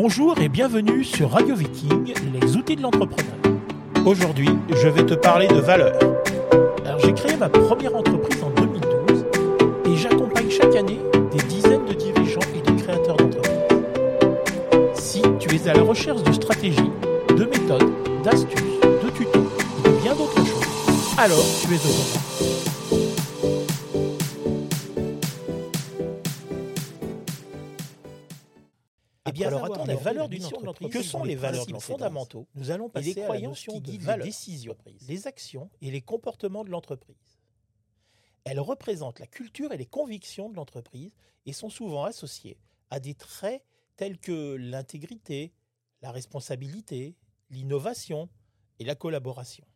Bonjour et bienvenue sur Radio Viking, les outils de l'entrepreneur. Aujourd'hui, je vais te parler de valeurs. Alors, j'ai créé ma première entreprise en 2012 et j'accompagne chaque année des dizaines de dirigeants et de créateurs d'entreprises. Si tu es à la recherche de stratégies, de méthodes, d'astuces, de tutos et de bien d'autres choses, alors tu es au bon Eh bien, alors attends, les valeurs d'une entreprise, que sont les valeurs fondamentaux Nous allons passer les croyances qui guident les décisions, les actions et les comportements de l'entreprise. Elles représentent la culture et les convictions de l'entreprise et sont souvent associées à des traits tels que l'intégrité, la responsabilité, l'innovation et la collaboration.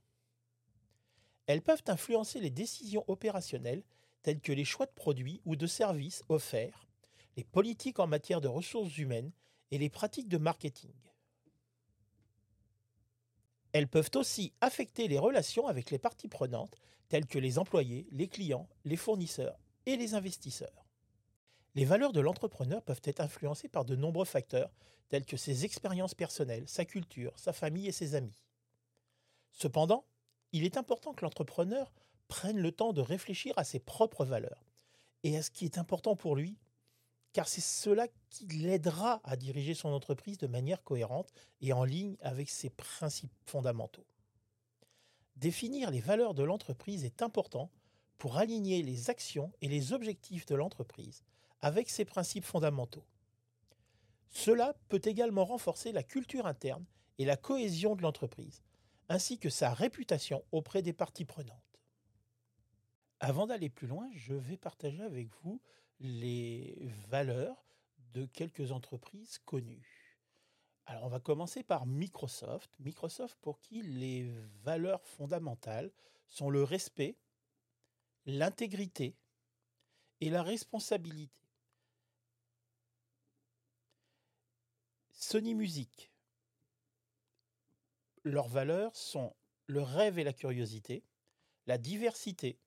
Elles peuvent influencer les décisions opérationnelles telles que les choix de produits ou de services offerts, les politiques en matière de ressources humaines et les pratiques de marketing. Elles peuvent aussi affecter les relations avec les parties prenantes telles que les employés, les clients, les fournisseurs et les investisseurs. Les valeurs de l'entrepreneur peuvent être influencées par de nombreux facteurs tels que ses expériences personnelles, sa culture, sa famille et ses amis. Cependant, il est important que l'entrepreneur prenne le temps de réfléchir à ses propres valeurs et à ce qui est important pour lui car c'est cela qui l'aidera à diriger son entreprise de manière cohérente et en ligne avec ses principes fondamentaux. Définir les valeurs de l'entreprise est important pour aligner les actions et les objectifs de l'entreprise avec ses principes fondamentaux. Cela peut également renforcer la culture interne et la cohésion de l'entreprise, ainsi que sa réputation auprès des parties prenantes. Avant d'aller plus loin, je vais partager avec vous les valeurs de quelques entreprises connues. Alors on va commencer par Microsoft. Microsoft pour qui les valeurs fondamentales sont le respect, l'intégrité et la responsabilité. Sony Music, leurs valeurs sont le rêve et la curiosité, la diversité,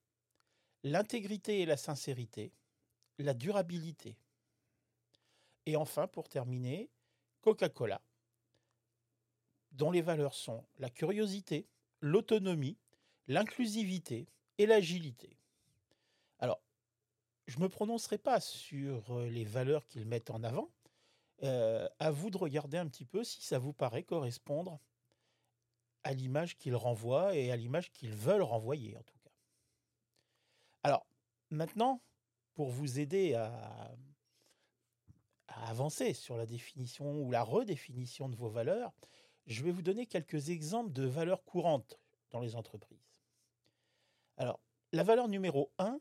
l'intégrité et la sincérité, la durabilité. Et enfin, pour terminer, Coca-Cola, dont les valeurs sont la curiosité, l'autonomie, l'inclusivité et l'agilité. Alors, je ne me prononcerai pas sur euh, les valeurs qu'ils mettent en avant. Euh, à vous de regarder un petit peu si ça vous paraît correspondre à l'image qu'ils renvoient et à l'image qu'ils veulent renvoyer en tout cas. Alors, maintenant, pour vous aider à, avancer sur la définition ou la redéfinition de vos valeurs, je vais vous donner quelques exemples de valeurs courantes dans les entreprises. Alors, la valeur numéro 1,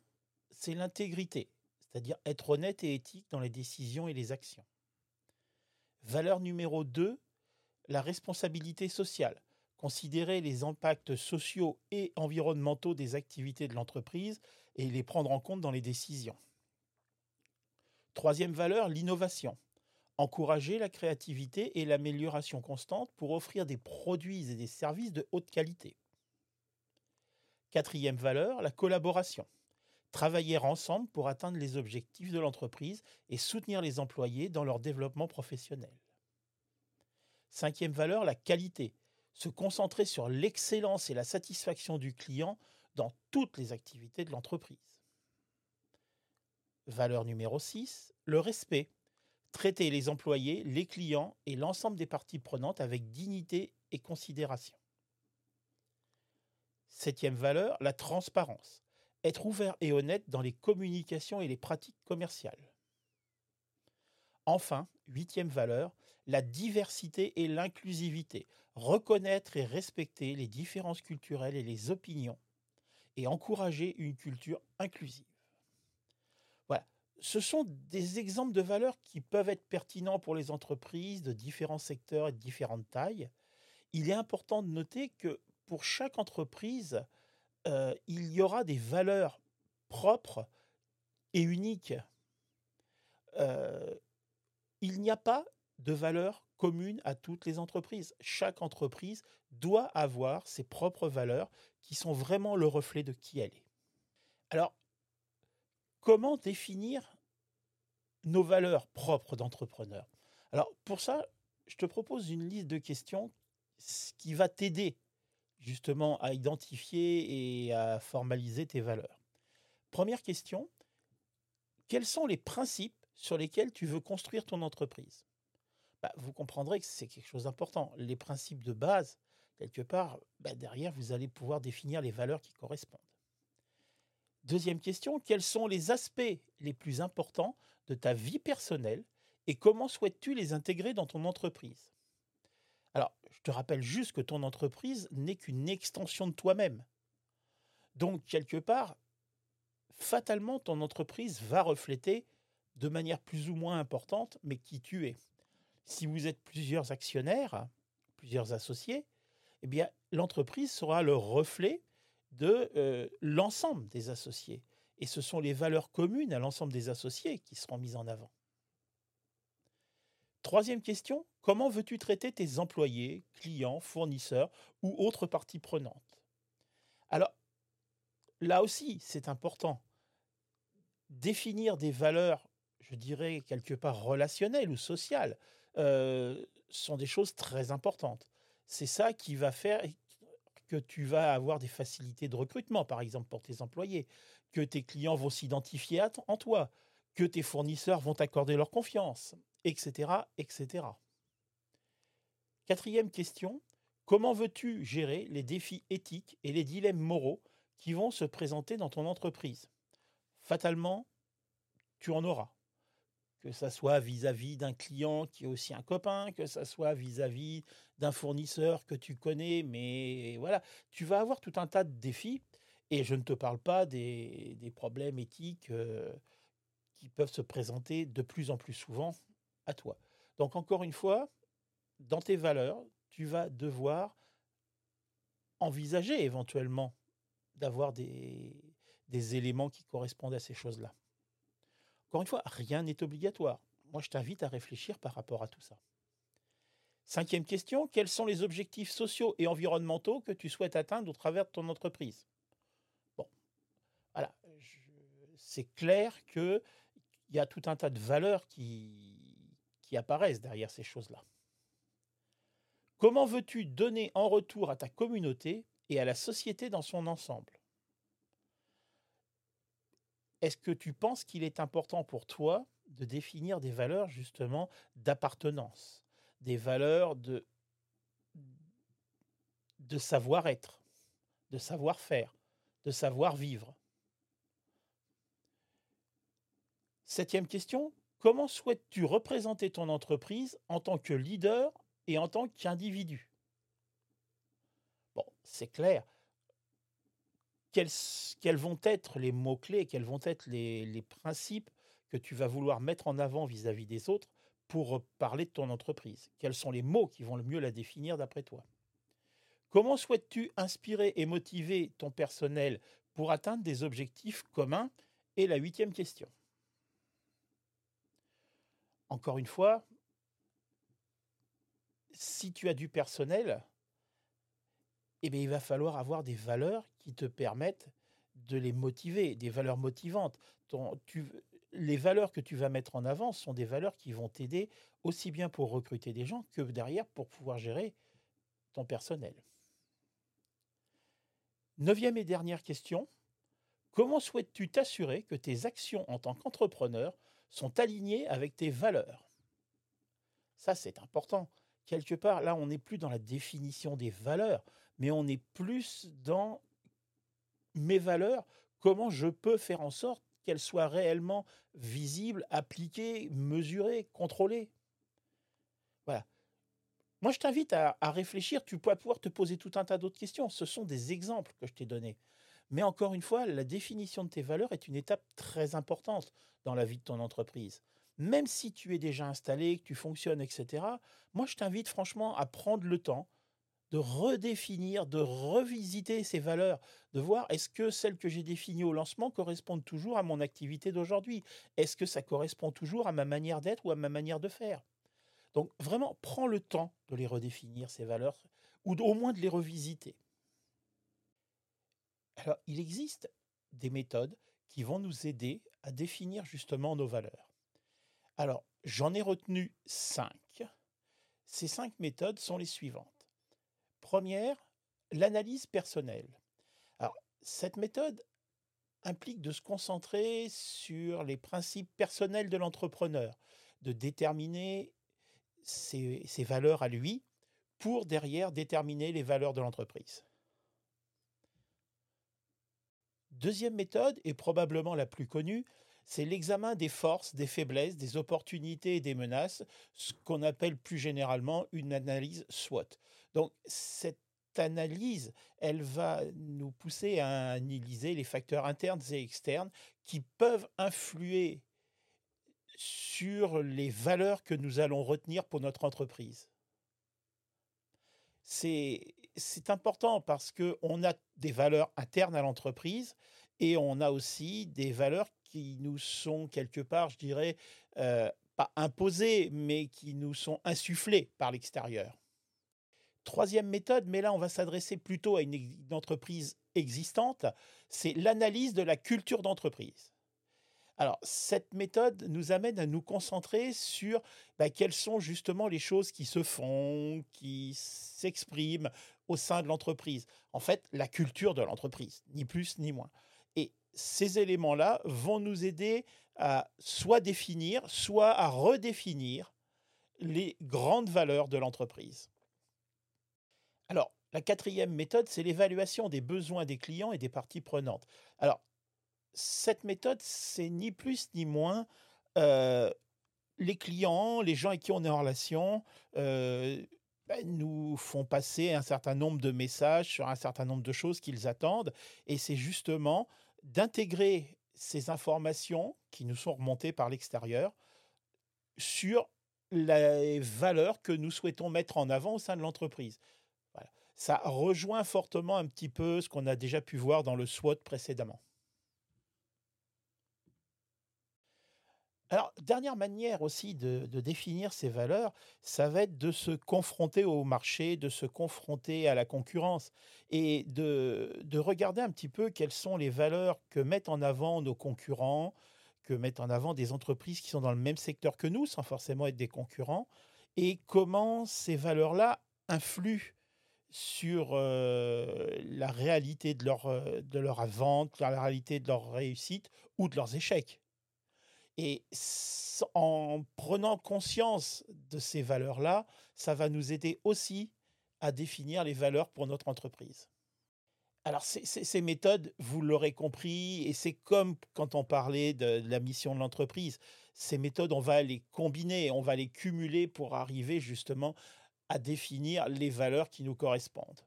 c'est l'intégrité, c'est-à-dire être honnête et éthique dans les décisions et les actions. Valeur numéro 2, la responsabilité sociale, considérer les impacts sociaux et environnementaux des activités de l'entreprise et les prendre en compte dans les décisions. Troisième valeur, l'innovation. Encourager la créativité et l'amélioration constante pour offrir des produits et des services de haute qualité. Quatrième valeur, la collaboration. Travailler ensemble pour atteindre les objectifs de l'entreprise et soutenir les employés dans leur développement professionnel. Cinquième valeur, la qualité. Se concentrer sur l'excellence et la satisfaction du client dans toutes les activités de l'entreprise. Valeur numéro 6, le respect. Traiter les employés, les clients et l'ensemble des parties prenantes avec dignité et considération. Septième valeur, la transparence. Être ouvert et honnête dans les communications et les pratiques commerciales. Enfin, huitième valeur, la diversité et l'inclusivité. Reconnaître et respecter les différences culturelles et les opinions et encourager une culture inclusive. Voilà, ce sont des exemples de valeurs qui peuvent être pertinents pour les entreprises de différents secteurs et de différentes tailles. Il est important de noter que pour chaque entreprise, euh, il y aura des valeurs propres et uniques. Euh, il n'y a pas de valeurs communes à toutes les entreprises. Chaque entreprise doit avoir ses propres valeurs qui sont vraiment le reflet de qui elle est. Alors, comment définir nos valeurs propres d'entrepreneur Alors, pour ça, je te propose une liste de questions qui va t'aider justement à identifier et à formaliser tes valeurs. Première question, quels sont les principes sur lesquels tu veux construire ton entreprise? Bah, Vous comprendrez que c'est quelque chose d'important. Les principes de base, quelque part, bah, derrière, vous allez pouvoir définir les valeurs qui correspondent. Deuxième question, quels sont les aspects les plus importants de ta vie personnelle et comment souhaites-tu les intégrer dans ton entreprise? Alors, je te rappelle juste que ton entreprise n'est qu'une extension de toi-même. Donc, quelque part, fatalement, ton entreprise va refléter de manière plus ou moins importante, mais qui tu es. Si vous êtes plusieurs actionnaires, plusieurs associés, eh bien, l'entreprise sera le reflet de euh, l'ensemble des associés. Et ce sont les valeurs communes à l'ensemble des associés qui seront mises en avant. Troisième question, comment veux-tu traiter tes employés, clients, fournisseurs ou autres parties prenantes? Alors, là aussi, c'est important. Définir des valeurs, je dirais quelque part relationnelles ou sociales, euh, sont des choses très importantes. C'est ça qui va faire que tu vas avoir des facilités de recrutement, par exemple, pour tes employés, que tes clients vont s'identifier en toi, que tes fournisseurs vont t'accorder leur confiance, etc., etc. Quatrième question, comment veux-tu gérer les défis éthiques et les dilemmes moraux qui vont se présenter dans ton entreprise? Fatalement, tu en auras que ça soit vis-à-vis d'un client qui est aussi un copain, que ça soit vis-à-vis d'un fournisseur que tu connais, mais voilà, tu vas avoir tout un tas de défis, et je ne te parle pas des, problèmes éthiques euh, qui peuvent se présenter de plus en plus souvent à toi. Donc encore une fois, dans tes valeurs, tu vas devoir envisager éventuellement d'avoir des éléments qui correspondent à ces choses-là. Encore une fois, rien n'est obligatoire. Moi, je t'invite à réfléchir par rapport à tout ça. Cinquième question, quels sont les objectifs sociaux et environnementaux que tu souhaites atteindre au travers de ton entreprise? Bon, voilà, c'est clair qu'il y a tout un tas de valeurs qui, qui apparaissent derrière ces choses-là. Comment veux-tu donner en retour à ta communauté et à la société dans son ensemble? Est-ce que tu penses qu'il est important pour toi de définir des valeurs justement d'appartenance, des valeurs de, savoir-être, de savoir-faire, de savoir-vivre Septième question, comment souhaites-tu représenter ton entreprise en tant que leader et en tant qu'individu? Bon, c'est clair, quels, vont être les mots-clés, quels vont être les, principes que tu vas vouloir mettre en avant vis-à-vis des autres pour parler de ton entreprise? Quels sont les mots qui vont le mieux la définir d'après toi? Comment souhaites-tu inspirer et motiver ton personnel pour atteindre des objectifs communs? Et la huitième question. Encore une fois, si tu as du personnel, eh bien, il va falloir avoir des valeurs qui te permettent de les motiver, des valeurs motivantes. les valeurs que tu vas mettre en avant sont des valeurs qui vont t'aider aussi bien pour recruter des gens que derrière pour pouvoir gérer ton personnel. Neuvième et dernière question. Comment souhaites-tu t'assurer que tes actions en tant qu'entrepreneur sont alignées avec tes valeurs? Ça, c'est important. Quelque part, là, on n'est plus dans la définition des valeurs, mais on est plus dans mes valeurs, comment je peux faire en sorte qu'elles soient réellement visibles, appliquées, mesurées, contrôlées. Voilà. Moi, je t'invite à, réfléchir. Tu peux pouvoir te poser tout un tas d'autres questions. Ce sont des exemples que je t'ai donnés. Mais encore une fois, la définition de tes valeurs est une étape très importante dans la vie de ton entreprise. Même si tu es déjà installé, que tu fonctionnes, etc., moi, je t'invite franchement à prendre le temps de redéfinir, de revisiter ces valeurs, de voir est-ce que celles que j'ai définies au lancement correspondent toujours à mon activité d'aujourd'hui? Est-ce que ça correspond toujours à ma manière d'être ou à ma manière de faire? Donc vraiment, prends le temps de les redéfinir, ces valeurs, ou au moins de les revisiter. Alors, il existe des méthodes qui vont nous aider à définir justement nos valeurs. Alors, j'en ai retenu cinq Ces cinq méthodes sont les suivantes. Première, l'analyse personnelle. Alors, cette méthode implique de se concentrer sur les principes personnels de l'entrepreneur, de déterminer ses, ses, valeurs à lui pour derrière déterminer les valeurs de l'entreprise. Deuxième méthode, et probablement la plus connue, c'est l'examen des forces, des faiblesses, des opportunités et des menaces, ce qu'on appelle plus généralement une analyse SWOT. Donc cette analyse, elle va nous pousser à analyser les facteurs internes et externes qui peuvent influer sur les valeurs que nous allons retenir pour notre entreprise. C'est important parce qu'on a des valeurs internes à l'entreprise et on a aussi des valeurs qui nous sont quelque part, je dirais, euh, pas imposées, mais qui nous sont insufflées par l'extérieur. Troisième méthode, mais là on va s'adresser plutôt à une, entreprise existante, c'est l'analyse de la culture d'entreprise. Alors, cette méthode nous amène à nous concentrer sur bah, quelles sont justement les choses qui se font, qui s'expriment au sein de l'entreprise. En fait, la culture de l'entreprise, ni plus ni moins. Ces éléments-là vont nous aider à soit définir, soit à redéfinir les grandes valeurs de l'entreprise. Alors, la quatrième méthode, c'est l'évaluation des besoins des clients et des parties prenantes. Alors, cette méthode, c'est ni plus ni moins euh, les clients, les gens avec qui on est en relation, euh, ben, nous font passer un certain nombre de messages sur un certain nombre de choses qu'ils attendent. Et c'est justement d'intégrer ces informations qui nous sont remontées par l'extérieur sur les valeurs que nous souhaitons mettre en avant au sein de l'entreprise ça rejoint fortement un petit peu ce qu'on a déjà pu voir dans le SWOT précédemment. Alors, dernière manière aussi de, définir ces valeurs, ça va être de se confronter au marché, de se confronter à la concurrence et de, de regarder un petit peu quelles sont les valeurs que mettent en avant nos concurrents, que mettent en avant des entreprises qui sont dans le même secteur que nous, sans forcément être des concurrents, et comment ces valeurs-là influent sur la réalité de leur, de leur vente, la réalité de leur réussite ou de leurs échecs. Et en prenant conscience de ces valeurs-là, ça va nous aider aussi à définir les valeurs pour notre entreprise. Alors ces méthodes, vous l'aurez compris, et c'est comme quand on parlait de, la mission de l'entreprise, ces méthodes, on va les combiner, on va les cumuler pour arriver justement à définir les valeurs qui nous correspondent.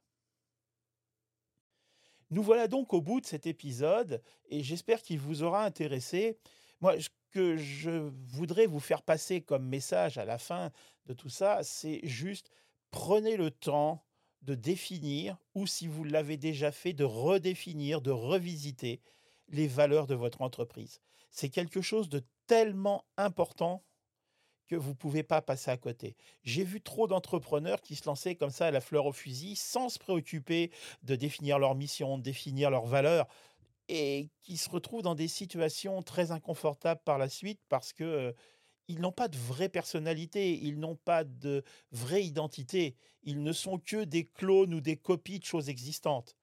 Nous voilà donc au bout de cet épisode et j'espère qu'il vous aura intéressé. Moi, ce que je voudrais vous faire passer comme message à la fin de tout ça, c'est juste prenez le temps de définir ou si vous l'avez déjà fait, de redéfinir, de revisiter les valeurs de votre entreprise. C'est quelque chose de tellement important que vous ne pouvez pas passer à côté. J'ai vu trop d'entrepreneurs qui se lançaient comme ça à la fleur au fusil sans se préoccuper de définir leur mission, de définir leurs valeurs et qui se retrouvent dans des situations très inconfortables par la suite parce que ils n'ont pas de vraie personnalité, ils n'ont pas de vraie identité, ils ne sont que des clones ou des copies de choses existantes.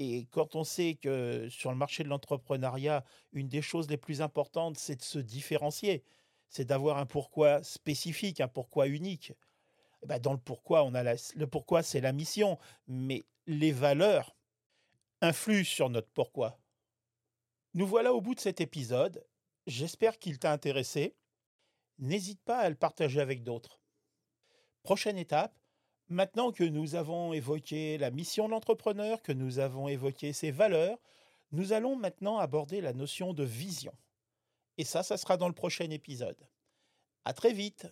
Et quand on sait que sur le marché de l'entrepreneuriat, une des choses les plus importantes, c'est de se différencier c'est d'avoir un pourquoi spécifique, un pourquoi unique. Eh ben, dans le pourquoi, on a le pourquoi, c'est la mission, mais les valeurs influent sur notre pourquoi. Nous voilà au bout de cet épisode. J'espère qu'il t'a intéressé. N'hésite pas à le partager avec d'autres. Prochaine étape, maintenant que nous avons évoqué la mission de l'entrepreneur, que nous avons évoqué ses valeurs, nous allons maintenant aborder la notion de vision. Et ça, ça sera dans le prochain épisode. À très vite